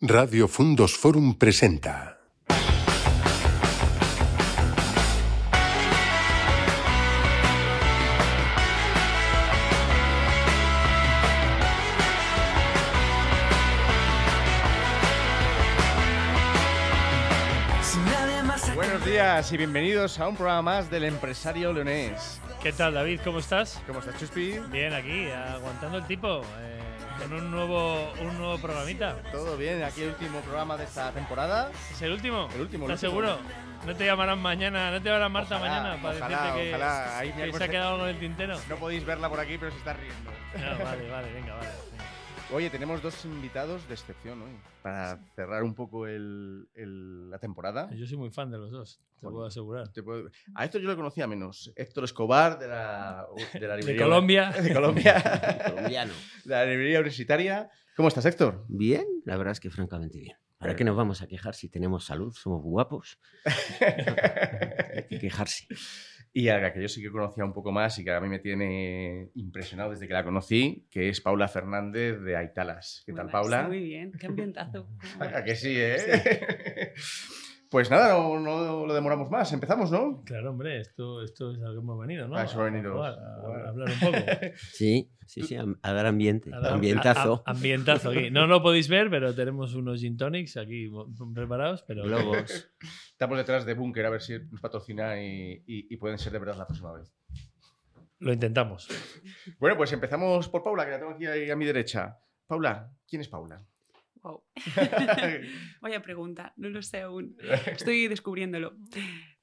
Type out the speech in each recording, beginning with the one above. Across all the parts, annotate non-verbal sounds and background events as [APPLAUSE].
Radio Fundos Forum presenta. Buenos días y bienvenidos a un programa más del empresario leonés. ¿Qué tal, David? ¿Cómo estás? ¿Cómo estás, Chuspi? Bien, aquí, aguantando el tipo, eh, con un nuevo, un nuevo programita. Todo bien, aquí el último programa de esta temporada. ¿Es el último? El último, el ¿Estás último. seguro? No te llamarán mañana, no te llamarán Marta Ojalá, mañana para ojalá, decirte que, ojalá. Ahí que se ha quedado algo en el tintero. No podéis verla por aquí, pero se está riendo. No, vale, vale, venga, vale. Oye, tenemos dos invitados de excepción hoy. Para cerrar un poco el- el- la temporada. Yo soy muy fan de los dos, te Joder. puedo asegurar. Te puedo- A esto yo lo conocía menos. Héctor Escobar, de la, de la De [LAUGHS] librería- Colombia. De Colombia. [LAUGHS] colombiano. de la librería universitaria. ¿Cómo estás, Héctor? Bien, la verdad es que francamente bien. ¿Para qué nos vamos a quejar si tenemos salud? Somos guapos. [LAUGHS] Hay que quejarse. Y a la que yo sí que conocía un poco más y que a mí me tiene impresionado desde que la conocí, que es Paula Fernández de Aitalas. ¿Qué tal, Paula? Muy bien, qué ambientazo. ¿A [LAUGHS] que sí, eh? [LAUGHS] pues nada, no, no lo demoramos más. Empezamos, ¿no? Claro, hombre, esto, esto es a lo que hemos venido, ¿no? A eso hemos venido. jugar, a- Jugar. a hablar un poco. [LAUGHS] Sí, sí, sí, a, a dar ambiente. A dar- Ambientazo. a- a- ambientazo aquí. No lo podéis ver, pero tenemos unos gin tonics aquí preparados, pero... Globos. Estamos detrás de Bunker a ver si nos patrocina y, y- y pueden ser de verdad la próxima vez. Lo intentamos. Bueno, pues empezamos por Paula, que la tengo aquí a mi derecha. Paula, ¿quién es Paula? Wow. [LAUGHS] [LAUGHS] Vaya pregunta, no lo sé aún. Estoy [LAUGHS] descubriéndolo.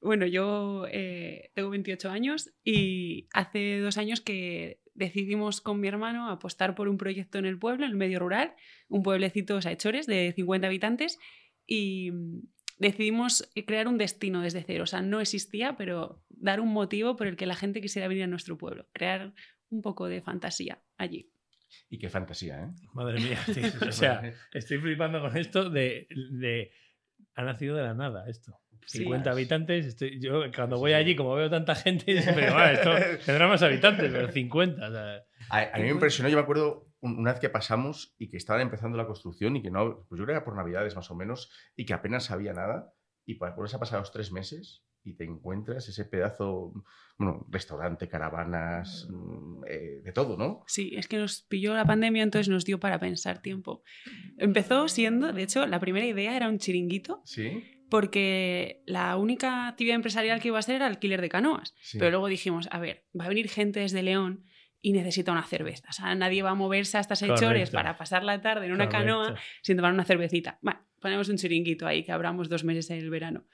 Bueno, yo eh, tengo 28 años y hace dos años que decidimos con mi hermano apostar por un proyecto en el pueblo, en el medio rural, un pueblecito Saechores de 50 habitantes y mm, decidimos crear un destino desde cero. O sea, no existía, pero dar un motivo por el que la gente quisiera venir a nuestro pueblo, crear un poco de fantasía allí. Y qué fantasía, ¿eh? Madre mía, tío. [LAUGHS] o sea, estoy flipando con esto de, de- Ha nacido de la nada esto. Sí. 50 habitantes. Estoy, yo cuando voy allí, como veo tanta gente, siempre [LAUGHS] digo, "Ah, esto [LAUGHS] tendrá más habitantes, pero 50. o sea, A, a mí me impresionó, yo me acuerdo un- una vez que pasamos y que estaban empezando la construcción y que no, pues yo creo que era por Navidades más o menos, y que apenas había nada, y por por eso ha pasado los tres meses y te encuentras ese pedazo, bueno, restaurante, caravanas, mm, eh, de todo, ¿no? Sí, es que nos pilló la pandemia, entonces nos dio para pensar tiempo. Empezó siendo, de hecho, la primera idea era un chiringuito, Sí. porque la única actividad empresarial que iba a ser era alquiler de canoas. sí. Pero luego dijimos, a ver, va a venir gente desde León y necesita una cerveza. O sea, nadie va a moverse hasta Sechores Correcto. para pasar la tarde en una correcto. canoa sin tomar una cervecita. Bueno, ponemos un chiringuito ahí que abramos dos meses en el verano.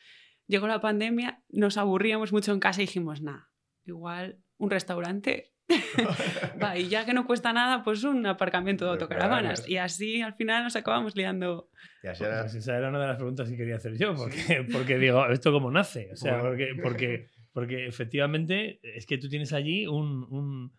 Llegó la pandemia, nos aburríamos mucho en casa y dijimos, nada, igual un restaurante. [LAUGHS] Va, y ya que no cuesta nada, pues un aparcamiento de autocaravanas. caravanas. Y así al final nos acabamos liando. Y así era- Pues esa era una de las preguntas que quería hacer yo, porque, porque digo, ¿esto cómo nace? O sea, porque, porque, [LAUGHS] porque efectivamente es que tú tienes allí un, un-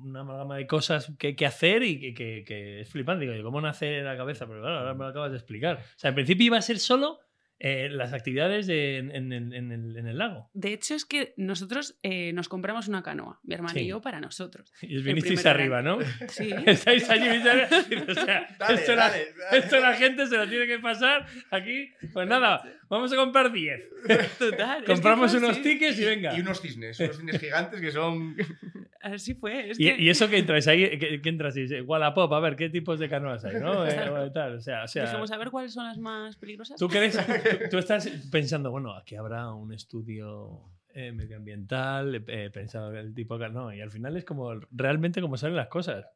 una amalgama de cosas que, que hacer y que, que- que es flipante. Digo, ¿cómo nace la cabeza? Pero claro, ahora me lo acabas de explicar. O sea, en principio iba a ser solo eh, las actividades de- en, en- el, en el lago. De hecho, es que nosotros eh, nos compramos una canoa, mi hermano Sí. y yo, para nosotros. Y os vinisteis arriba, ¿no? Sí. [LAUGHS] Estáis allí, [LAUGHS] o sea, Dale, esto, la, dale, dale. esto la gente se lo tiene que pasar aquí. Pues nada, vamos a comprar 10. Total. es que Compramos unos así. tickets y venga. Y unos cisnes, unos cisnes gigantes que son... [LAUGHS] Así fue. Es Y, que y eso que entráis ahí, que, que entras y dices, Wallapop, a ver qué tipos de canoas hay, ¿no? Eh, o tal, o sea, o sea dijimos a ver cuáles son las más peligrosas. tú, crees, tú, [LAUGHS] tú estás pensando, bueno, aquí habrá un estudio eh, medioambiental, eh, pensado el tipo de no, y al final es como realmente como salen las cosas.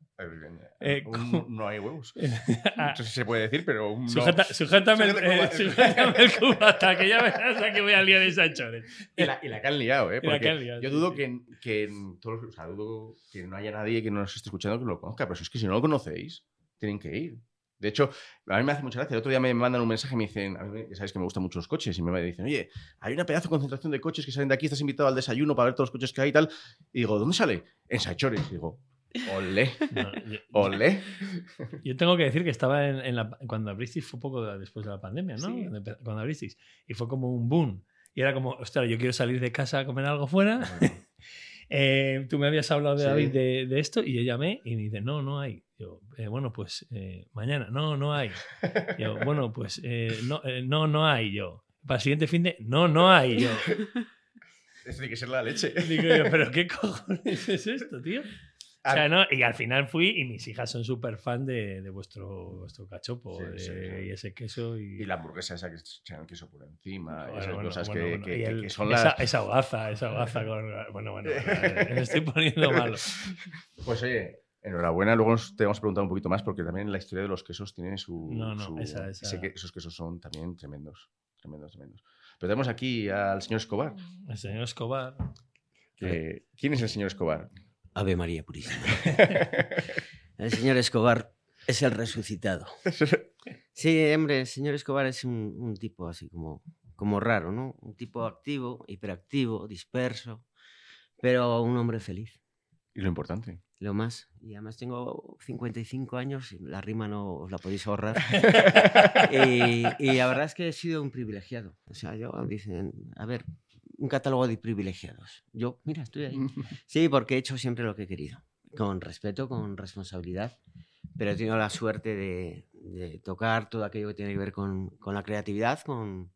Eh, no hay huevos. [LAUGHS] Ah, No sé si se puede decir, pero un no. sujeta- [LAUGHS] sujétame, el, Sujeta el eh, sujétame el cubata, que ya verás a que voy a liar esa chores. Y la, y la que han liado, ¿eh? Porque que han liado, yo dudo sí. que, que en todos o sea, dudo que no haya nadie que no nos esté escuchando que lo conozca, pero es que si no lo conocéis, tienen que ir. De hecho, a mí me hace mucha gracia. El otro día me mandan un mensaje y me dicen, a mí, ya sabéis que me gustan mucho los coches, y me dicen, oye, hay una pedazo de concentración de coches que salen de aquí, estás invitado al desayuno para ver todos los coches que hay y tal. Y digo, ¿dónde sale? En Sachores. Y digo, olé, No, yo- olé. Yo tengo que decir que estaba en, en la, cuando abristeis fue poco de- después de la pandemia, ¿no? Sí. Cuando abristeis. Y fue como un boom. Y era como, ostras, yo quiero salir de casa a comer algo fuera. [LAUGHS] Eh, tú me habías hablado de Sí. David de, de esto y yo llamé y me dice, no, no hay. Yo, "Eh, bueno, pues eh, mañana, no, no hay. Yo, [LAUGHS] bueno, pues eh, no, eh, no, no hay. Yo, para el siguiente fin de, no, no hay. Yo, [LAUGHS] tiene que ser la leche. digo yo, pero ¿qué cojones es esto, tío? O sea, no, y al final fui y mis hijas son súper fan de, de vuestro, vuestro cachopo Sí, de- sí, sí. y ese queso. Y, Y la hamburguesa esa que echan queso por encima, Bueno, esas bueno, cosas bueno, que, que- el- son esa, las... esa hogaza, esa hogaza [LAUGHS] con. Bueno, bueno, me estoy poniendo malo. [LAUGHS] Pues oye, enhorabuena. Luego nos te vamos a preguntar un poquito más porque también la historia de los quesos tiene su... No, no, su- esa- esa- sé que esos quesos son también tremendos, tremendos, tremendos. Pero tenemos aquí al señor Escobar. El señor Escobar. que- ¿Quién es el señor Escobar? Ave María Purísima. [LAUGHS] El señor Escobar es el resucitado. [LAUGHS] Sí, hombre, el señor Escobar es un, un tipo así como, como raro, ¿no? Un tipo activo, hiperactivo, disperso, pero un hombre feliz. y lo importante. Lo más. Y además tengo 55 años, y la rima no os la podéis ahorrar. [LAUGHS] y, y la verdad es que he sido un privilegiado. O sea, yo, dicen, a ver, un catálogo de privilegiados. Yo, mira, estoy ahí. Sí, porque he hecho siempre lo que he querido, con respeto, con responsabilidad, pero he tenido la suerte de, de tocar todo aquello que tiene que ver con, con la creatividad, con,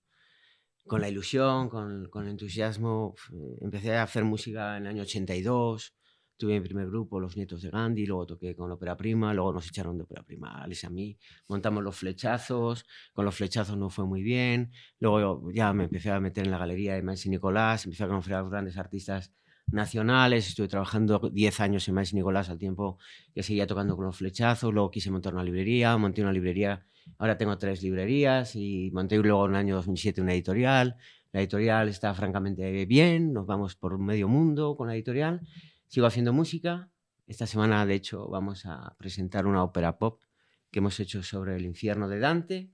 con la ilusión, con, con el entusiasmo. Empecé a hacer música en el año 82, tuve mi primer grupo, Los Nietos de Gandhi, luego toqué con Ópera Prima, luego nos echaron de Ópera Prima Alex y a mí, montamos Los Flechazos, con Los Flechazos no fue muy bien, luego ya me empecé a meter en la galería de Maestro Nicolás, empecé a conocer a grandes artistas nacionales, estuve trabajando 10 años en Maestro Nicolás al tiempo que seguía tocando con Los Flechazos, luego quise montar una librería, monté una librería, ahora tengo tres librerías y monté luego en el año 2007 una editorial, la editorial está francamente bien, nos vamos por medio mundo con la editorial, sigo haciendo música, esta semana de hecho vamos a presentar una ópera pop que hemos hecho sobre el infierno de Dante.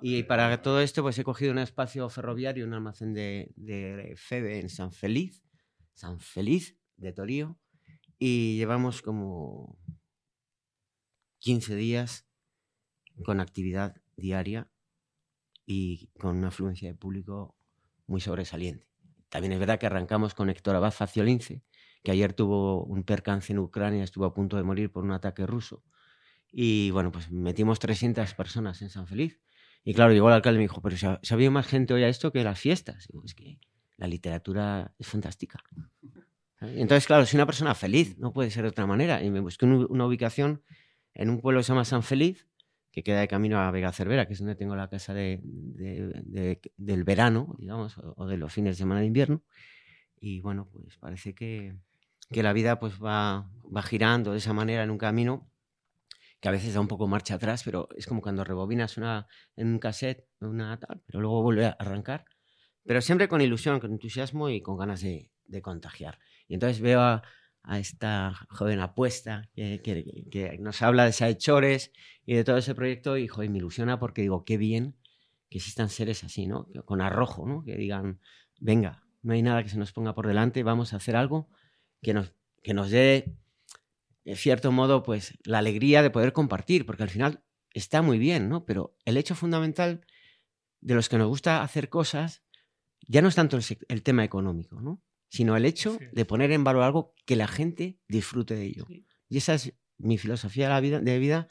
Y para todo esto, pues he cogido un espacio ferroviario, un almacén de, de Febe en San Feliz, San Feliz de Torío, y llevamos como 15 días con actividad diaria y con una afluencia de público muy sobresaliente. También es verdad que arrancamos con Héctor Abad Faciolince, que ayer tuvo un percance en Ucrania, estuvo a punto de morir por un ataque ruso. Y bueno, pues metimos 300 personas en San Feliz. Y claro, llegó el alcalde y me dijo, pero si ha, habido más gente hoy a esto que a las fiestas. Es que la literatura es fantástica. entonces, claro, soy una persona feliz, no puede ser de otra manera. Y me busqué un- una ubicación en un pueblo que se llama San Feliz, que queda de camino a Vega Cervera, que es donde tengo la casa de, de- de- del verano, digamos, o de los fines de semana de invierno. Y bueno, pues parece que, que la vida pues va, va girando de esa manera en un camino que a veces da un poco marcha atrás, pero es como cuando rebobinas una, en un cassette, una tal, pero luego vuelve a arrancar. Pero siempre con ilusión, con entusiasmo y con ganas de, de contagiar. Y entonces veo a, esta joven apuesta que, que- nos habla de Saechores y de todo ese proyecto y joder, me ilusiona porque digo, qué bien que existan seres así, ¿no? Con arrojo, ¿no? Que digan, venga, no hay nada que se nos ponga por delante, vamos a hacer algo que nos, que nos dé, en cierto modo, pues la alegría de poder compartir, porque al final está muy bien, ¿no? Pero el hecho fundamental de los que nos gusta hacer cosas ya no es tanto el, tema económico, ¿no? Sino el hecho Sí. de poner en valor algo que la gente disfrute de ello. Sí. Y esa es mi filosofía de, la vida, de vida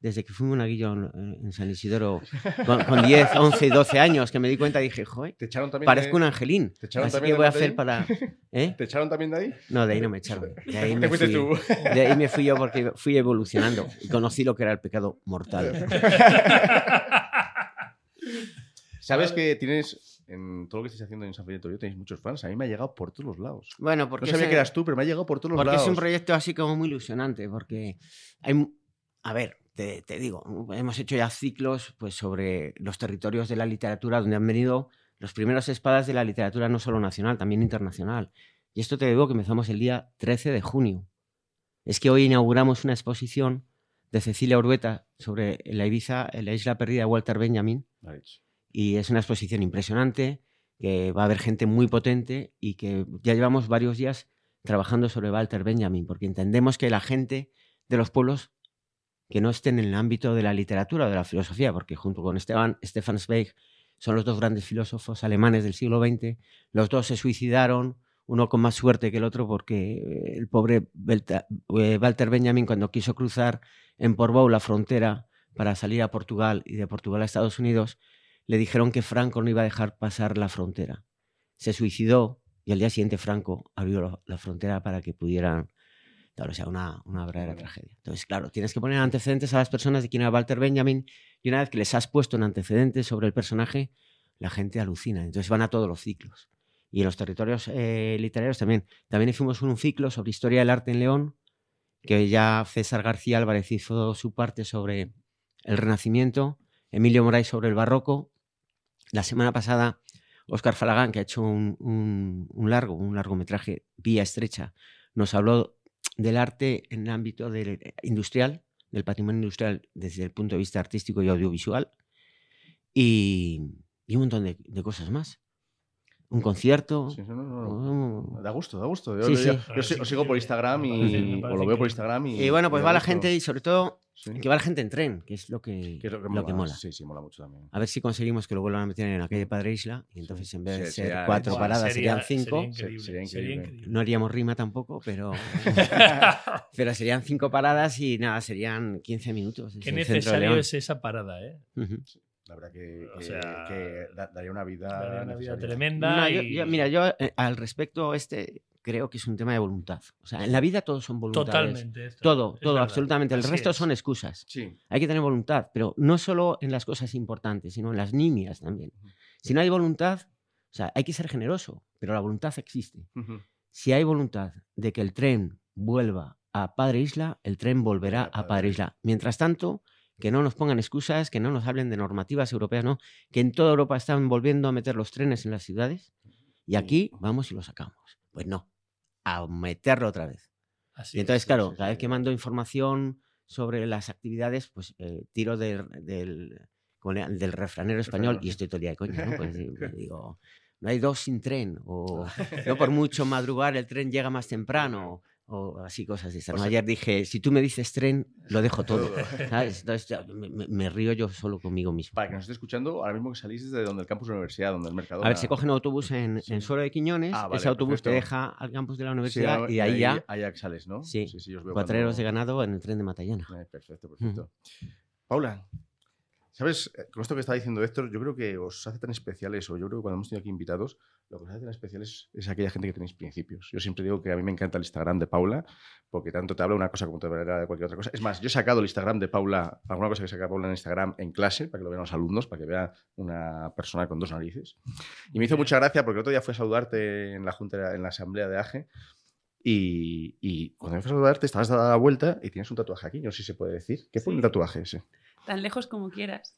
desde que fui monaguillo en, en San Isidoro con, con 10, 11 y 12 años, que me di cuenta y dije, joder, ¿Te echaron también parezco un angelín. ¿Te echaron Así también que voy a hacer para... ¿Eh? ¿Te echaron también de ahí? No, de ahí no me echaron. De ahí [LAUGHS] me fuiste fui, tú. de ahí me fui yo porque fui evolucionando y conocí lo que era el pecado mortal. [LAUGHS] Sabes que tienes, en todo lo que estáis haciendo en San Felipe Torío, tenéis muchos fans. A mí me ha llegado por todos los lados. Bueno, No porque, sabía ese- que eras tú, pero me ha llegado por todos los porque lados. es un proyecto así como muy ilusionante, porque hay... A ver, te, te digo, hemos hecho ya ciclos pues, sobre los territorios de la literatura donde han venido los primeros espadas de la literatura no solo nacional, también internacional. Y esto te digo que empezamos el día 13 de junio. Es que hoy inauguramos una exposición de Cecilia Urueta sobre la Ibiza, la isla perdida de Walter Benjamin, y es una exposición impresionante, que va a haber gente muy potente y que ya llevamos varios días trabajando sobre Walter Benjamin, porque entendemos que la gente de los pueblos que no estén en el ámbito de la literatura o de la filosofía, porque junto con Esteban, Stefan Zweig son los dos grandes filósofos alemanes del siglo XX, los dos se suicidaron, uno con más suerte que el otro porque el pobre eh, Walter Benjamin cuando quiso cruzar en Portbou la frontera para salir a Portugal y de Portugal a Estados Unidos, le dijeron que Franco no iba a dejar pasar la frontera. Se suicidó y al día siguiente Franco abrió la frontera para que pudieran... Claro, o sea, una, una verdadera tragedia. Entonces, claro, tienes que poner antecedentes a las personas de quién era Walter Benjamin y una vez que les has puesto en antecedentes sobre el personaje, la gente alucina. Entonces van a todos los ciclos. Y en los territorios eh, literarios también. También hicimos un ciclo sobre historia del arte en León, que ya César García Álvarez hizo su parte sobre el Renacimiento, Emilio Moraes sobre el Barroco. La semana pasada, Óscar Falagán, que ha hecho un, un- un largo, un largometraje vía estrecha, nos habló del arte en el ámbito del- industrial, del patrimonio industrial desde el punto de vista artístico y audiovisual, y, y un montón de, de cosas más. Un concierto. Sí, no, no, no. Da gusto, da gusto. Yo, Sí, sí. yo sigo por Instagram y, o lo veo por. Instagram y. Y bueno, pues y va la gente y sobre todo Sí. que va la gente en tren, que es lo que, Que es lo que, lo que mola. Sí, sí, mola mucho también. A ver si conseguimos que lo vuelvan a meter en la calle Padre Isla y entonces en vez de Sí, ser sería- cuatro paradas sería- serían cinco. Sería increíble. Sería sería increíble. increíble. No haríamos rima tampoco, pero, [LAUGHS] [LAUGHS] pero serían cinco paradas y nada, serían 15 minutos. Qué necesario es esa parada, ¿eh? La verdad que, O que- sea, que da- daría una vida. Daría una vida necesaria. tremenda. No, y- yo- mira, yo eh, al respecto este creo que es un tema de voluntad. O sea, en la vida todos son voluntades. Totalmente. esto, Todo, todo, verdad. absolutamente. El Así resto es. son excusas. Sí. Hay que tener voluntad, pero no solo en las cosas importantes, sino en las nimias también. Si no hay voluntad, o sea, hay que ser generoso, pero la voluntad existe. Si hay voluntad de que el tren vuelva a Padre Isla, el tren volverá a Padre Isla. Mientras tanto, que no nos pongan excusas, que no nos hablen de normativas europeas, no, que en toda Europa están volviendo a meter los trenes en las ciudades y aquí vamos y lo sacamos. Pues no, a meterlo otra vez. Así Y es. entonces, claro, sí, cada vez que mando información sobre las actividades, pues eh, tiro del, del, refranero español y estoy todo el día de coña, ¿no? Pues, eh, pues digo, [LAUGHS] no hay dos sin tren, o yo por mucho madrugar el tren llega más temprano, o así cosas de esas. O ¿no? sea- Ayer dije, si tú me dices tren, lo dejo todo. [LAUGHS] Entonces ya me, río yo solo conmigo mismo. Para que nos esté escuchando, ahora mismo que salís desde donde el campus de la universidad, donde el mercado. A ver, se coge un autobús en, Sí. en Suelo de Quiñones, Ah, vale, ese autobús te deja al campus de la universidad y de ahí ya, Ahí sales, ¿no? sí, sí, sí os veo cuatreros cuando- de ganado en el tren de Matallana. Eh, perfecto, perfecto. Paula, ¿sabes? Eh, Con esto que está diciendo Héctor, yo creo que os hace tan especiales, o yo creo que cuando hemos tenido aquí invitados, lo que os hace tan especiales es aquella gente que tenéis principios. Yo siempre digo que a mí me encanta el Instagram de Paula, porque tanto te habla una cosa como te hablará de cualquier otra cosa. Es más, yo he sacado el Instagram de Paula, alguna cosa que saca Paula en Instagram en clase, para que lo vean los alumnos, para que vea una persona con dos narices. Y me hizo mucha gracia porque el otro día fui a saludarte en la junta, en la asamblea de AGE, y, y cuando me fui a saludarte estabas dada la vuelta y tienes un tatuaje aquí, no sé si se puede decir. ¿Qué el Sí. tatuaje ese? Tan lejos como quieras.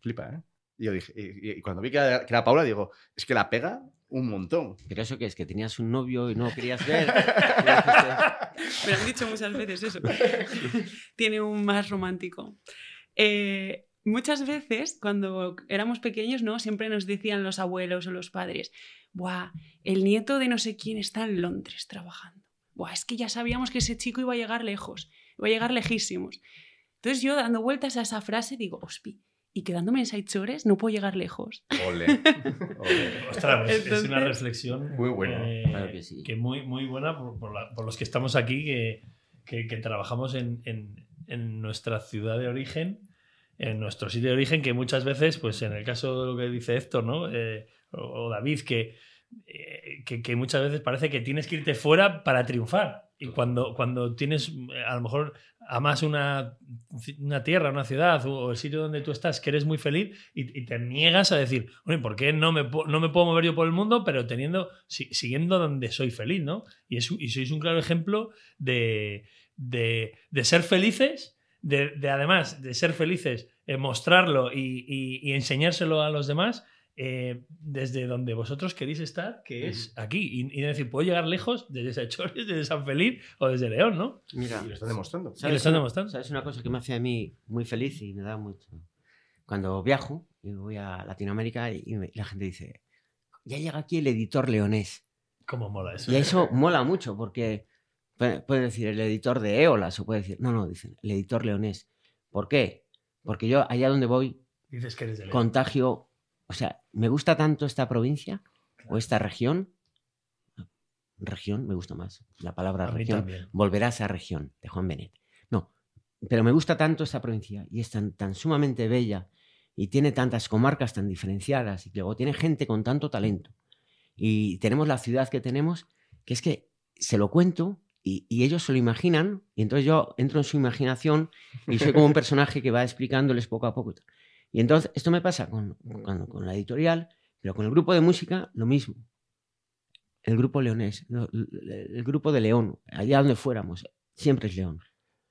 Flipa, ¿eh? Y yo dije, y, y cuando vi que era, que era Paula, digo, es que la pega un montón. ¿Pero eso qué es? ¿Que tenías un novio y no lo querías ver? [LAUGHS] Me han dicho muchas veces eso. [LAUGHS] Tiene un más romántico. Eh, muchas veces, cuando éramos pequeños, ¿no? Siempre nos decían los abuelos o los padres, Buah, el nieto de no sé quién está en Londres trabajando. Buah, es que ya sabíamos que ese chico iba a llegar lejos, iba a llegar lejísimos. Entonces yo, dando vueltas a esa frase, digo, hospi, y quedándome en Saichores no puedo llegar lejos. Ole. [LAUGHS] Ole. Ostras, pues, es una Entonces- reflexión Muy buena. eh, Claro que sí. que muy, muy buena por, por la- por los que estamos aquí, que, que- que trabajamos en, en- en nuestra ciudad de origen, en nuestro sitio de origen, que muchas veces, pues en el caso de lo que dice Héctor, ¿no? Eh, o, o David, que, eh, que, que muchas veces parece que tienes que irte fuera para triunfar. Y cuando, cuando tienes, a lo mejor, amas una, una tierra, una ciudad o, el sitio donde tú estás, que eres muy feliz y, te niegas a decir, oye, ¿por qué no me, no me puedo mover yo por el mundo, pero teniendo, si- siguiendo donde soy feliz, ¿no? Y, es, sois un claro ejemplo de, de, de ser felices, de, de además de ser felices, eh, mostrarlo y enseñárselo a los demás. Eh, desde donde vosotros queréis estar, que es aquí. Y, y decir, puedo llegar lejos desde Sachores, desde San Feliz o desde León, ¿no? Mira, Y lo están demostrando. Y lo están una- demostrando. ¿Sabes una cosa que me hace a mí muy feliz y me da mucho? Cuando viajo y voy a Latinoamérica y me- la gente dice, ya llega aquí el editor leonés. ¿Cómo mola eso? Y eso mola mucho porque puede, decir el editor de Éolas o puede decir, no, no, dicen el editor leonés. ¿Por qué? Porque yo allá donde voy Dices que eres de León. contagio, o sea, me gusta tanto esta provincia o esta región región, me gusta más la palabra A región. Volverás a región, de Juan Benet. No, pero me gusta tanto esta provincia y es tan, tan sumamente bella y tiene tantas comarcas tan diferenciadas y luego tiene gente con tanto talento. Y tenemos la ciudad que tenemos, que es que se lo cuento y, y ellos se lo imaginan y entonces yo entro en su imaginación y soy como un [LAUGHS] personaje que va explicándoles poco a poco. Y entonces esto me pasa con, con- con la editorial, pero con el grupo de música lo mismo. El grupo leonés, lo- el, el grupo de León, allá donde fuéramos, siempre es León.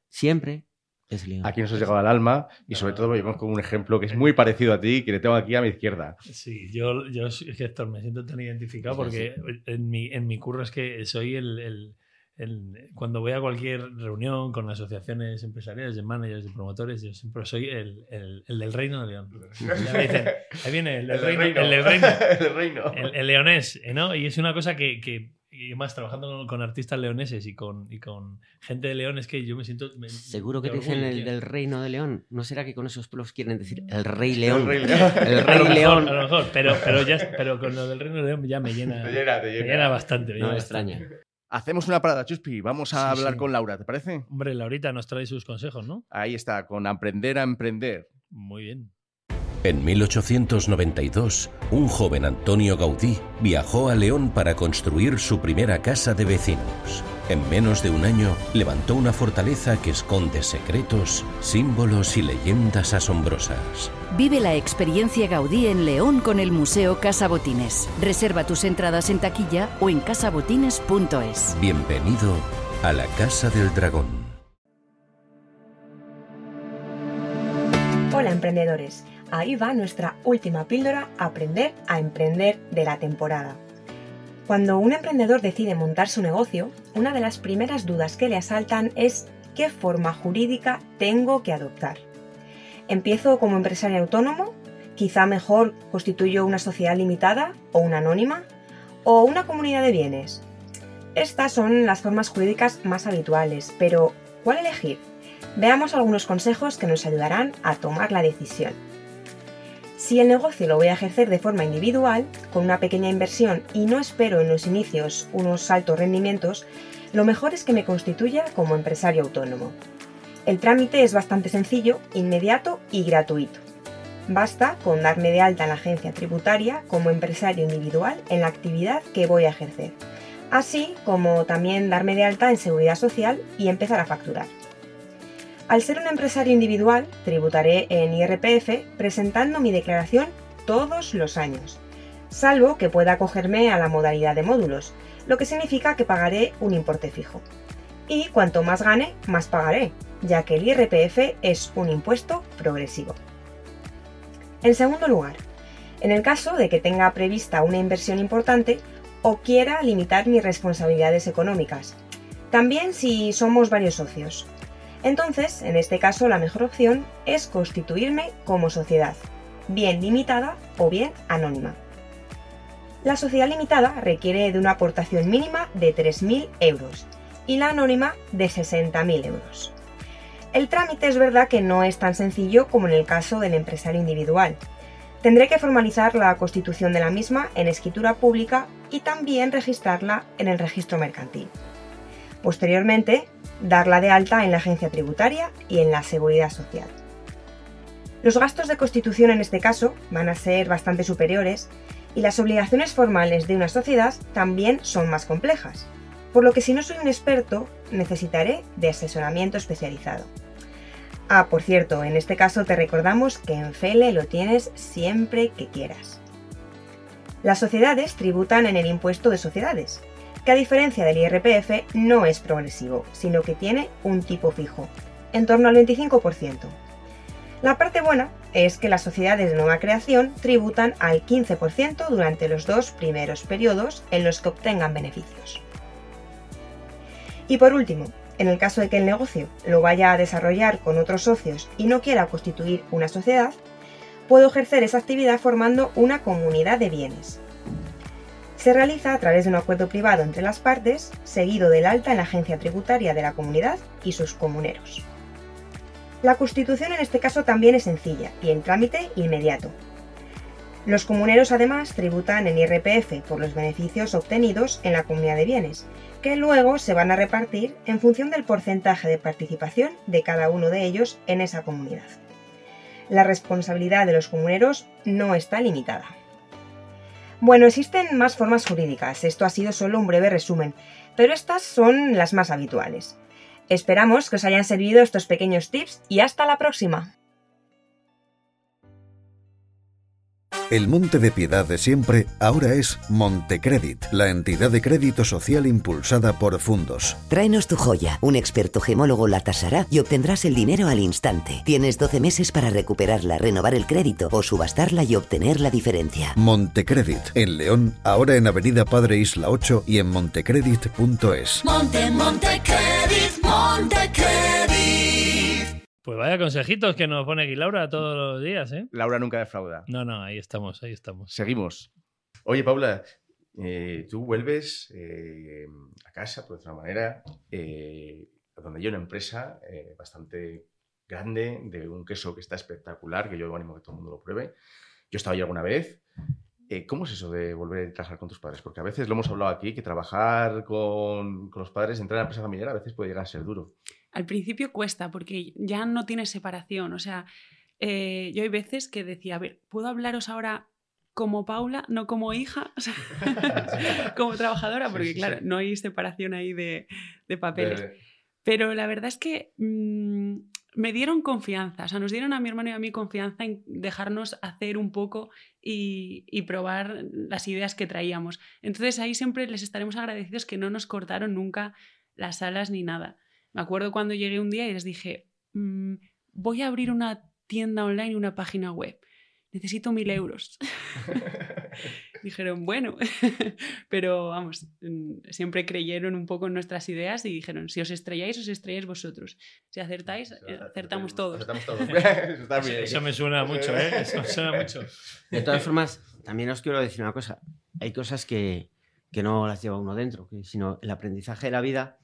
Siempre es León. Aquí nos has llegado al alma y sobre todo yo conozco un ejemplo que es muy parecido a ti, que le tengo aquí a mi izquierda. Sí, yo, yo es que Héctor, me siento tan identificado Sí, porque en mi, en mi curro es que soy el, el- el- Cuando voy a cualquier reunión con asociaciones empresariales, de managers, de promotores, yo siempre soy el, el- el del Reino de León. Ya me dicen, ahí viene el del Reino. El del Reino. [LAUGHS] El del reino. El, el leonés, ¿eh, ¿no? Y es una cosa que, que y más trabajando con, con artistas leoneses y con, y con gente de León, es que yo me siento. me- Seguro que te dicen el del reino de León. ¿No será que con esos pelos quieren decir el rey león? Rey León. El [LAUGHS] A lo rey mejor, león. A lo mejor, pero, pero, ya, pero con lo del Reino de León ya me llena, [LAUGHS] Te llena, te me llena. llena bastante. me No llena me bastante. extraña. Hacemos una parada, Chuspi. Vamos a Sí, hablar sí. con Laura, ¿te parece? Hombre, Laurita nos trae sus consejos, ¿no? Ahí está, con aprender a emprender. Muy bien. En 1892, un joven Antonio Gaudí viajó a León para construir su primera casa de vecinos. En menos de un año, levantó una fortaleza que esconde secretos, símbolos y leyendas asombrosas. Vive la experiencia Gaudí en León con el Museo Casa Botines. Reserva tus entradas en taquilla o en casabotines.es. Bienvenido a la Casa del Dragón. Hola emprendedores, ahí va nuestra última píldora Aprender a emprender de la temporada. Cuando un emprendedor decide montar su negocio, una de las primeras dudas que le asaltan es ¿qué forma jurídica tengo que adoptar? ¿Empiezo como empresario autónomo? ¿Quizá mejor constituyo una sociedad limitada o una anónima? ¿O una comunidad de bienes? Estas son las formas jurídicas más habituales, pero ¿cuál elegir? Veamos algunos consejos que nos ayudarán a tomar la decisión. Si el negocio lo voy a ejercer de forma individual, con una pequeña inversión y no espero en los inicios unos altos rendimientos, lo mejor es que me constituya como empresario autónomo. El trámite es bastante sencillo, inmediato y gratuito. Basta con darme de alta en la agencia tributaria como empresario individual en la actividad que voy a ejercer, así como también darme de alta en seguridad social y empezar a facturar. Al ser un empresario individual, tributaré en IRPF presentando mi declaración todos los años, salvo que pueda acogerme a la modalidad de módulos, lo que significa que pagaré un importe fijo. Y cuanto más gane, más pagaré, ya que el IRPF es un impuesto progresivo. En segundo lugar, en el caso de que tenga prevista una inversión importante o quiera limitar mis responsabilidades económicas, también si somos varios socios. Entonces, en este caso, la mejor opción es constituirme como sociedad, bien limitada o bien anónima. La sociedad limitada requiere de una aportación mínima de 3.000 euros y la anónima de 60.000 euros. El trámite es verdad que no es tan sencillo como en el caso del empresario individual. Tendré que formalizar la constitución de la misma en escritura pública y también registrarla en el registro mercantil. Posteriormente, darla de alta en la agencia tributaria y en la seguridad social. Los gastos de constitución en este caso van a ser bastante superiores y las obligaciones formales de una sociedad también son más complejas, por lo que si no soy un experto necesitaré de asesoramiento especializado. Ah, por cierto, en este caso te recordamos que en FELE lo tienes siempre que quieras. Las sociedades tributan en el impuesto de sociedades, que a diferencia del IRPF no es progresivo, sino que tiene un tipo fijo, en torno al 25%. La parte buena es que las sociedades de nueva creación tributan al 15% durante los dos primeros periodos en los que obtengan beneficios. Y por último, en el caso de que el negocio lo vaya a desarrollar con otros socios y no quiera constituir una sociedad, puedo ejercer esa actividad formando una comunidad de bienes. Se realiza a través de un acuerdo privado entre las partes, seguido del alta en la agencia tributaria de la comunidad y sus comuneros. La constitución en este caso también es sencilla y el trámite inmediato. Los comuneros además tributan en IRPF por los beneficios obtenidos en la comunidad de bienes, que luego se van a repartir en función del porcentaje de participación de cada uno de ellos en esa comunidad. La responsabilidad de los comuneros no está limitada. Bueno, existen más formas jurídicas, esto ha sido solo un breve resumen, pero estas son las más habituales. Esperamos que os hayan servido estos pequeños tips y hasta la próxima. El Monte de Piedad de siempre ahora es Montecredit, la entidad de crédito social impulsada por Fundos. Tráenos tu joya, un experto gemólogo la tasará y obtendrás el dinero al instante. Tienes 12 meses para recuperarla, renovar el crédito o subastarla y obtener la diferencia. Montecredit, en León, ahora en Avenida Padre Isla 8 y en montecredit.es. Monte, Montecredit, Pues vaya consejitos que nos pone aquí Laura todos los días, ¿eh? Laura nunca defrauda. No, no, ahí estamos, ahí estamos. Seguimos. Oye, Paula, eh, tú vuelves eh, a casa, por otra manera, eh, donde hay una empresa eh, bastante grande de un queso que está espectacular, que yo animo a que todo el mundo lo pruebe. Yo he estado ahí alguna vez. Eh, ¿Cómo es eso de volver a trabajar con tus padres? Porque a veces lo hemos hablado aquí, que trabajar con, con los padres, entrar en la empresa familiar, a veces puede llegar a ser duro. Al principio cuesta porque ya no tienes separación. O sea, eh, yo hay veces que decía, a ver, ¿puedo hablaros ahora como Paula, no como hija? [LAUGHS] O sea, [LAUGHS] como trabajadora, porque Sí, sí, claro, sí. no hay separación ahí de, de papeles. Pero la verdad es que mm, me dieron confianza, o sea, nos dieron a mi hermano y a mí confianza en dejarnos hacer un poco y, y probar las ideas que traíamos. Entonces ahí siempre les estaremos agradecidos que no nos cortaron nunca las alas ni nada. Me acuerdo cuando llegué un día y les dije, "Mm, voy a abrir una tienda online y una página web. Necesito mil euros. [LAUGHS] dijeron, bueno, [LAUGHS] pero vamos, mm, siempre creyeron un poco en nuestras ideas y dijeron, si os estrelláis, os estrelláis vosotros. Si acertáis, eh, acertamos todos. Acertamos todos. [LAUGHS] Eso está Eso, bien. eso me suena mucho, ¿eh? Eso me suena mucho. De todas formas, también os quiero decir una cosa. Hay cosas que, que no las lleva uno dentro, sino el aprendizaje de la vida.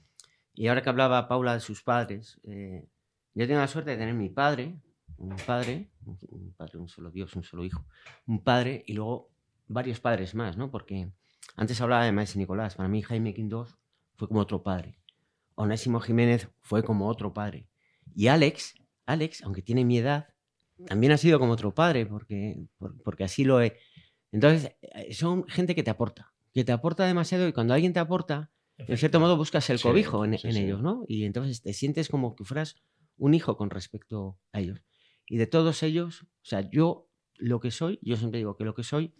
Y ahora que hablaba Paula de sus padres, eh, yo tengo la suerte de tener mi padre, un padre, un- padre, un solo Dios, un solo hijo, un padre y luego varios padres más, ¿no? Porque antes hablaba de Maese Nicolás. Para mí Jaime Quindós fue como otro padre. Onésimo Jiménez fue como otro padre. Y Alex, Alex, aunque tiene mi edad, también ha sido como otro padre, porque, por- porque así lo he. Entonces, eh, son gente que te aporta, que te aporta demasiado y cuando alguien te aporta, en cierto modo buscas el Sí, cobijo en, sí, en sí. ellos, ¿no? Y entonces te sientes como que fueras un hijo con respecto a ellos. Y de todos ellos, o sea, yo lo que soy, yo siempre digo que lo que soy,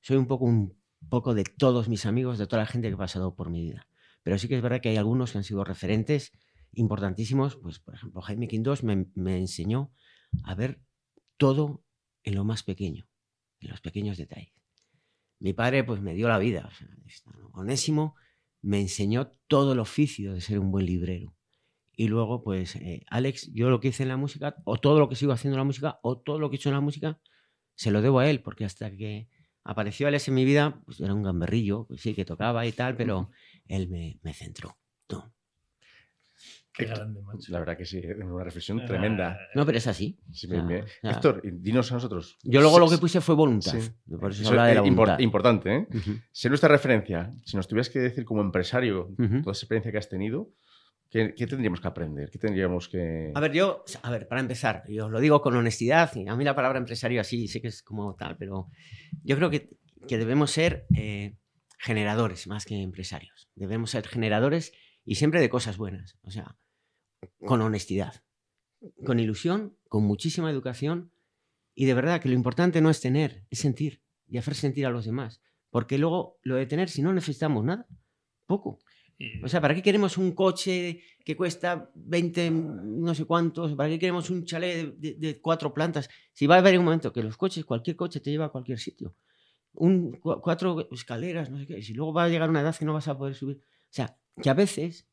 soy un poco un poco de todos mis amigos, de toda la gente que ha pasado por mi vida. Pero sí que es verdad que hay algunos que han sido referentes importantísimos, pues por ejemplo Jaime Quindós me, me enseñó a ver todo en lo más pequeño, en los pequeños detalles. Mi padre pues me dio la vida, o sea, Onésimo me enseñó todo el oficio de ser un buen librero. Y luego, pues, eh, Alex, yo lo que hice en la música, o todo lo que sigo haciendo en la música, o todo lo que he hecho en la música, se lo debo a él, porque hasta que apareció Alex en mi vida, pues era un gamberrillo, pues sí, que tocaba y tal, pero él me, me centró. No. Qué Héctor, grande, macho. La verdad que sí, es una reflexión Ah, tremenda. No, pero es así. Sí, bien, Héctor, dinos a nosotros. Yo luego lo que puse fue voluntad. sí. Por eso se Eso habla de es la impor- voluntad. importante, ¿eh? Ujú. Ser nuestra referencia, si nos tuvieras que decir como empresario toda esa experiencia que has tenido, ¿qué, qué tendríamos que aprender? ¿Qué tendríamos que...? A ver, yo, a ver, para empezar, yo os lo digo con honestidad, y a mí la palabra empresario así sé que es como tal, pero yo creo que, que debemos ser eh, generadores más que empresarios. Debemos ser generadores y siempre de cosas buenas, o sea, con honestidad, con ilusión, con muchísima educación y de verdad que lo importante no es tener, es sentir y hacer sentir a los demás, porque luego lo de tener, si no necesitamos nada, poco. Y- O sea, ¿para qué queremos un coche que cuesta 20 no sé cuántos? ¿Para qué queremos un chalet de, de- de cuatro plantas? Si va a haber un momento que los coches, cualquier coche te lleva a cualquier sitio. Un, cu- cuatro escaleras, no sé qué. Si luego va a llegar una edad que no vas a poder subir. O sea, que a veces,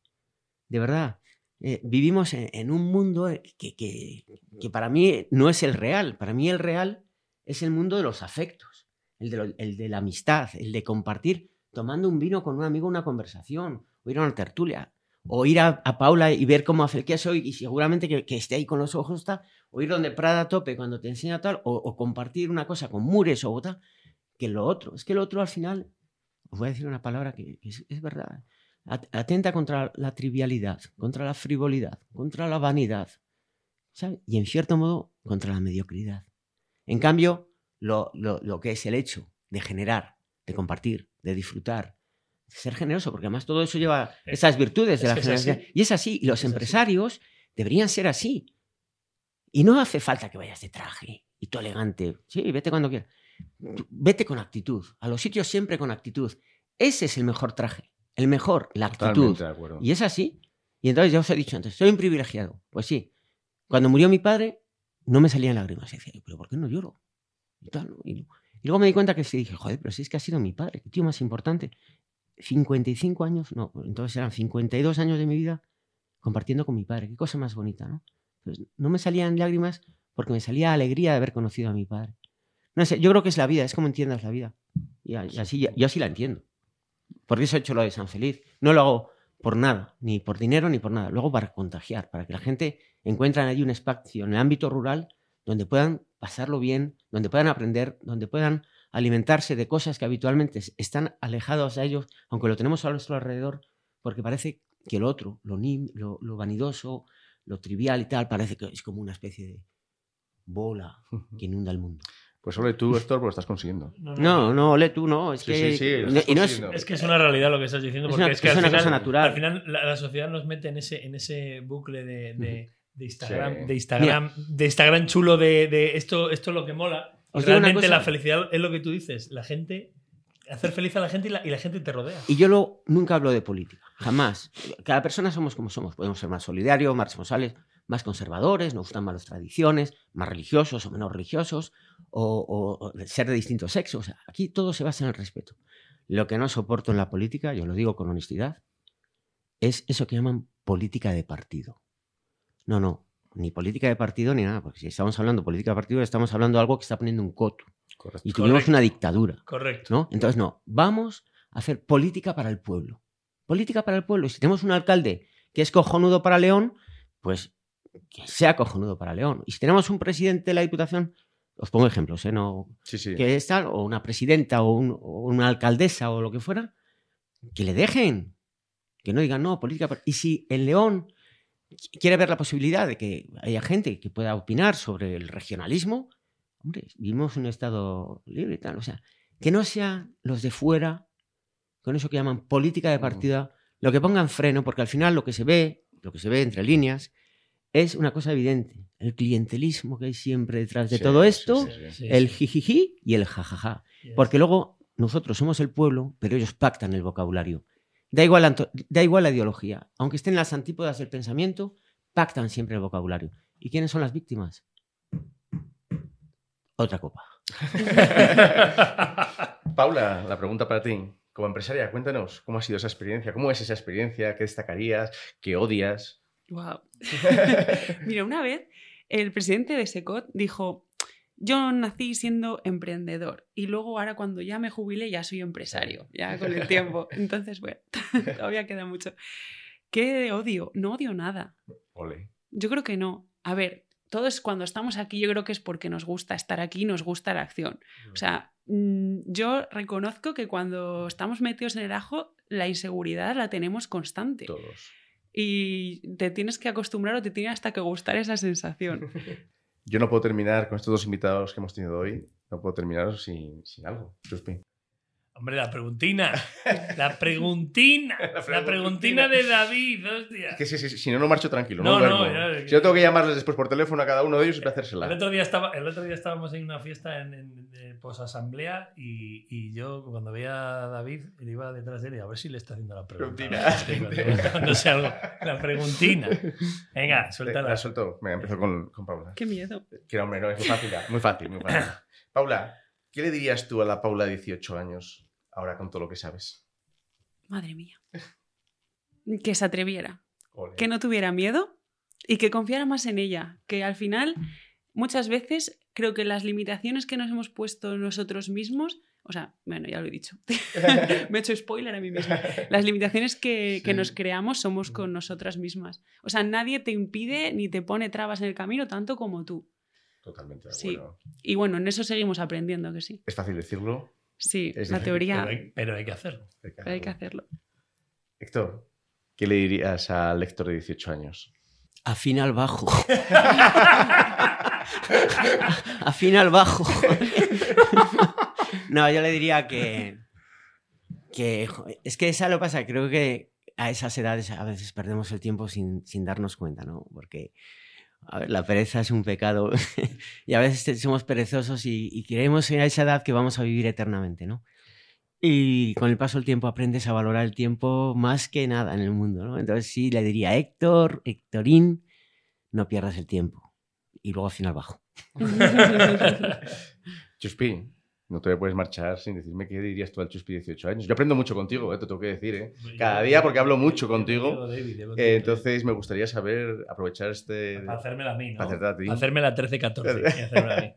de verdad, eh, vivimos en, un mundo que, que- que para mí no es el real. Para mí el real es el mundo de los afectos, el de, el de la amistad, el de compartir tomando un vino con un amigo una conversación, o ir a una tertulia, o ir a, a Paula y ver cómo el queso y, seguramente que, que esté ahí con los ojos o ir donde Prada tope cuando te enseña tal, o, o compartir una cosa con Mures o tal, que lo otro. Es que lo otro al final, os voy a decir una palabra que, es, verdad, atenta contra la trivialidad, contra la frivolidad, contra la vanidad, ¿sabes? Y en cierto modo, contra la mediocridad. En cambio, lo, lo- lo que es el hecho de generar, de compartir, de disfrutar, de ser generoso, porque además todo eso lleva Es- esas virtudes de es la que es. Y es así, y los Es así. empresarios deberían ser así. Y no hace falta que vayas de traje y tú elegante. Sí, vete cuando quieras. Vete con actitud. A los sitios siempre con actitud. Ese es el mejor traje. El mejor, la actitud. De. Y es así. Y entonces ya os he dicho antes, soy un privilegiado. Pues sí. Cuando murió mi padre, no me salían lágrimas. Y decía, pero ¿por qué no lloro? Y, tal, y, luego me di cuenta que sí, dije, joder, pero si es que ha sido mi padre, qué tío más importante. 55 años, no, entonces eran 52 años de mi vida compartiendo con mi padre. Qué cosa más bonita, ¿no? Entonces, no me salían lágrimas porque me salía alegría de haber conocido a mi padre. No sé, yo creo que es la vida, es como entiendas la vida. Y así, yo así la entiendo. Por eso he hecho lo de San Feliz. No lo hago por nada, ni por dinero, ni por nada. Lo hago para contagiar, para que la gente encuentre allí un espacio en el ámbito rural donde puedan pasarlo bien, donde puedan aprender, donde puedan alimentarse de cosas que habitualmente es- están alejados a ellos, aunque lo tenemos a nuestro alrededor, porque parece que lo otro, lo, nim- lo, lo vanidoso, lo trivial y tal, parece que es como una especie de bola que inunda el mundo. Pues ole tú, Héctor, pues lo estás consiguiendo. No, no, ole tú, no. Es Sí, que. sí, sí, lo y no- estás y no es, consiguiendo. Es que es una realidad lo que estás diciendo, Es porque una- es que es al una final, cosa natural. al final la, la sociedad nos mete en ese, en ese bucle de, de- de Instagram, Sí. de Instagram, de Instagram chulo de, de esto, esto es lo que mola. Os una realmente cosa. la felicidad es lo que tú dices, la gente, hacer feliz a la gente y la, y la gente te rodea. Y yo lo, nunca hablo de política, jamás. Cada persona somos como somos. Podemos ser más solidarios, más responsables, más conservadores, nos gustan más las tradiciones, más religiosos o menos religiosos, o, o- o ser de distinto sexo. O sea, aquí todo se basa en el respeto. Lo que no soporto en la política, yo lo digo con honestidad, es eso que llaman política de partido. No, no, ni política de partido ni nada, porque si estamos hablando de política de partido, estamos hablando de algo que está poniendo un coto. Correcto. Y tuvimos Correcto. una dictadura. Correcto. ¿no? Entonces, no, vamos a hacer política para el pueblo. Política para el pueblo. Y si tenemos un alcalde que es cojonudo para León, pues que sea cojonudo para León. Y si tenemos un presidente de la Diputación, os pongo ejemplos, ¿eh? No, Sí, sí. que es tal, o una presidenta o, un- o una alcaldesa o lo que fuera, que le dejen. Que no digan, no, política. para-". Y si en León qu- quiere ver la posibilidad de que haya gente que pueda opinar sobre el regionalismo, hombre, vivimos un estado libre y tal. O sea, que no sean los de fuera, con eso que llaman política de partida, lo que pongan freno, porque al final lo que se ve, lo que se ve entre líneas, es una cosa evidente. El clientelismo que hay siempre detrás de Sí, todo esto, sí, sí. Sí, el jijiji y el jajaja. Yes. Porque luego nosotros somos el pueblo, pero ellos pactan el vocabulario. Da igual, la da igual la ideología. Aunque estén en las antípodas del pensamiento, pactan siempre el vocabulario. ¿Y quiénes son las víctimas? Otra copa. [LAUGHS] Paula, la pregunta para ti. Como empresaria, cuéntanos cómo ha sido esa experiencia, cómo es esa experiencia, qué destacarías, qué odias. Wow. [LAUGHS] Mira, una vez el presidente de Secot dijo, yo nací siendo emprendedor y luego ahora cuando ya me jubile ya soy empresario, ya con el tiempo. [LAUGHS] Entonces, bueno, [LAUGHS] todavía queda mucho. ¿Qué odio? No odio nada. Ole. Yo creo que no. A ver, todos cuando estamos aquí yo creo que es porque nos gusta estar aquí, nos gusta la acción. O sea, mm, yo reconozco que cuando estamos metidos en el ajo, la inseguridad la tenemos constante. Todos. Y te tienes que acostumbrar o te tiene hasta que gustar esa sensación. [LAUGHS] Yo no puedo terminar con estos dos invitados que hemos tenido hoy. No puedo terminar sin, sin algo. Chuspi. Hombre, la preguntina. [LAUGHS] La preguntina. La La preguntina. de David, hostia. Es que si, si- si no, no marcho tranquilo. No, No, no, Si yo tengo que llamarles después por teléfono a cada uno de ellos y El hacérsela. otro, día estaba, el otro día estábamos en una fiesta en, en, en posasamblea y, y yo cuando veía a David él iba detrás de él y a ver si le está haciendo la pregunta. Preguntina. Sea algo. La preguntina. Venga, Eh, suéltala. La suelto. Venga, empiezo con, con Paula. Qué miedo. Que hombre, no, es muy fácil. Muy fácil, muy fácil. [COUGHS] Paula, ¿qué le dirías tú a la Paula de 18 años ahora con todo lo que sabes? Madre mía. Que se atreviera, que no tuviera miedo y que confiara más en ella. Que al final, muchas veces creo que las limitaciones que nos hemos puesto nosotros mismos, o sea, bueno, ya lo he dicho, [LAUGHS] me he hecho spoiler a mí misma. Las limitaciones que, que nos creamos somos con nosotras mismas. O sea, nadie te impide ni te pone trabas en el camino tanto como tú. Totalmente de Sí. acuerdo. Y bueno, en eso seguimos aprendiendo, que sí. Es fácil decirlo. Sí, Es la difícil, teoría, Pero hay, pero hay que hacerlo. hay que pero hay que hacerlo. hacerlo. Héctor, ¿qué le dirías al Héctor de 18 años? Afina al bajo. [LAUGHS] Afina al bajo. [LAUGHS] no, yo le diría que. que es que esa lo pasa, creo que a esas edades a veces perdemos el tiempo sin, sin darnos cuenta, ¿no? Porque. A ver, la pereza es un pecado [LAUGHS] y a veces somos perezosos y, y creemos a esa edad que vamos a vivir eternamente, ¿no? Y con el paso del tiempo aprendes a valorar el tiempo más que nada en el mundo, ¿no? Entonces sí, le diría Héctor, Héctorín, no pierdas el tiempo. Y luego al final bajo. [LAUGHS] [LAUGHS] Chuspi, no te puedes marchar sin decirme qué dirías tú al Chuspi de 18 años. Yo aprendo mucho contigo, eh, te tengo que decir. ¿eh? Cada día porque hablo mucho contigo. Eh, entonces me gustaría saber, aprovechar este... Para hacérmela a mí, ¿no? Para hacerte a ti. Para hacérmela 13-14. [LAUGHS] y hacérmela a mí.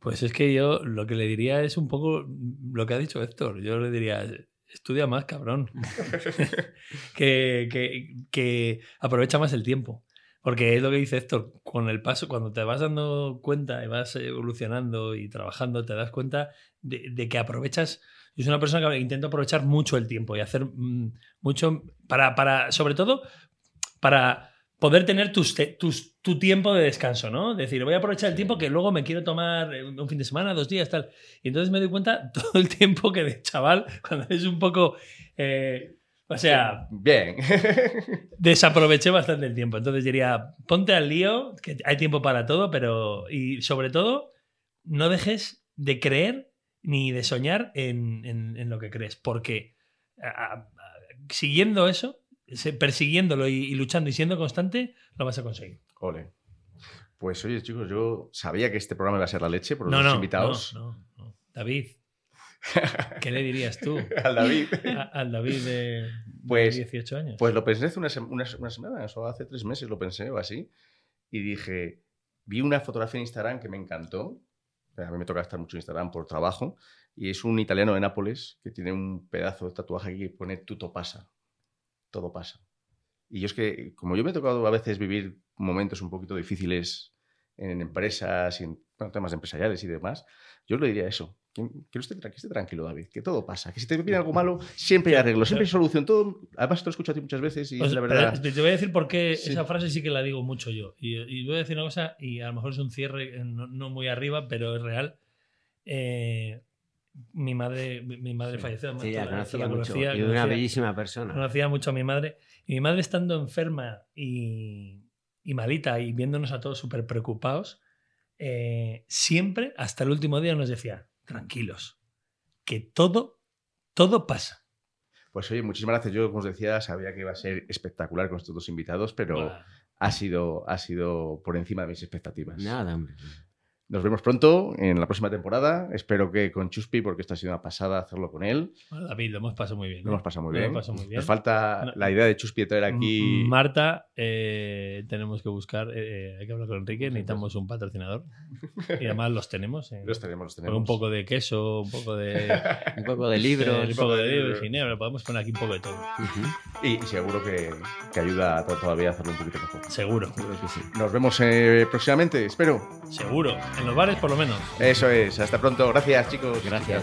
Pues es que yo lo que le diría es un poco lo que ha dicho Héctor. Yo le diría, estudia más, cabrón. [LAUGHS] que, que- que aprovecha más el tiempo. Porque es lo que dice Héctor, con el paso, cuando te vas dando cuenta y vas evolucionando y trabajando, te das cuenta de, de que aprovechas. Yo soy una persona que intento aprovechar mucho el tiempo y hacer mm, mucho para, para, sobre todo, para poder tener tus, tus- tu tiempo de descanso, ¿no? Decir, voy a aprovechar el tiempo que luego me quiero tomar un fin de semana, dos días, tal. Y entonces me doy cuenta [LAUGHS] todo el tiempo que de chaval, cuando es un poco... eh, o sea, Bien. [LAUGHS] desaproveché bastante el tiempo. Entonces diría, ponte al lío, que hay tiempo para todo, pero... Y sobre todo, no dejes de creer ni de soñar en, en- en lo que crees. Porque a- a- a- siguiendo eso, persiguiéndolo y, y luchando y siendo constante, lo vas a conseguir. Ole. Pues oye, chicos, yo sabía que este programa iba a ser la leche por No, los no, invitados. no, no, no. David, ¿qué le dirías tú [LAUGHS] Al David. a- al David de, de Pues- 18 años? Pues lo pensé hace unas, unas, unas semanas o hace tres meses lo pensé o así. Y dije, vi una fotografía en Instagram que me encantó. A mí me toca estar mucho en Instagram por trabajo. Y es un italiano de Nápoles que tiene un pedazo de tatuaje aquí que pone tutto pasa. Todo pasa. Y yo es que, como yo me he tocado a veces vivir momentos un poquito difíciles en empresas y en bueno, temas empresariales y demás, yo le diría eso. Que, que, usted, que esté tranquilo, David, que todo pasa. Que si te viene algo [LAUGHS] malo, siempre hay arreglo, siempre hay solución. Todo, además, te lo he escuchado a ti muchas veces y Pues, es la pero verdad. te voy a decir por qué Sí. esa frase sí que la digo mucho yo. Y, y voy a decir una cosa, y a lo mejor es un cierre eh, no, no muy arriba, pero es real. Eh, mi madre, mi, mi madre Sí. falleció. Sí, la además, conocía la mucho. conocía- y una conocía- bellísima persona. Conocía mucho a mi madre. Y mi madre estando enferma y, y malita y viéndonos a todos súper preocupados, eh, siempre, hasta el último día, nos decía, tranquilos, que todo, todo pasa. Pues oye, muchísimas gracias. Yo, como os decía, sabía que iba a ser espectacular con estos dos invitados, pero ha sido, ha sido por encima de mis expectativas. Nada, hombre. Nos vemos pronto en la próxima temporada. Espero que con Chuspi, porque esta ha sido una pasada hacerlo con él. Bueno, David, lo hemos pasado muy bien. Lo ¿eh? hemos pasado muy Lo bien. hemos pasado muy bien. Nos falta No. la idea de Chuspi de traer aquí. Marta, eh, tenemos que buscar, eh, hay que hablar con Enrique, necesitamos un patrocinador. Y además los tenemos. eh, Los tenemos, los con tenemos. un poco de queso, un poco de, [LAUGHS] Un poco de libros. un poco de libros, ginebra, podemos poner aquí un poco de todo. Y, y seguro que, que ayuda a to- todavía a hacerlo un poquito mejor. Seguro, seguro que sí. Nos vemos eh, próximamente, espero. seguro. En los bares por lo menos. Eso es. Hasta pronto. Gracias, chicos. Gracias.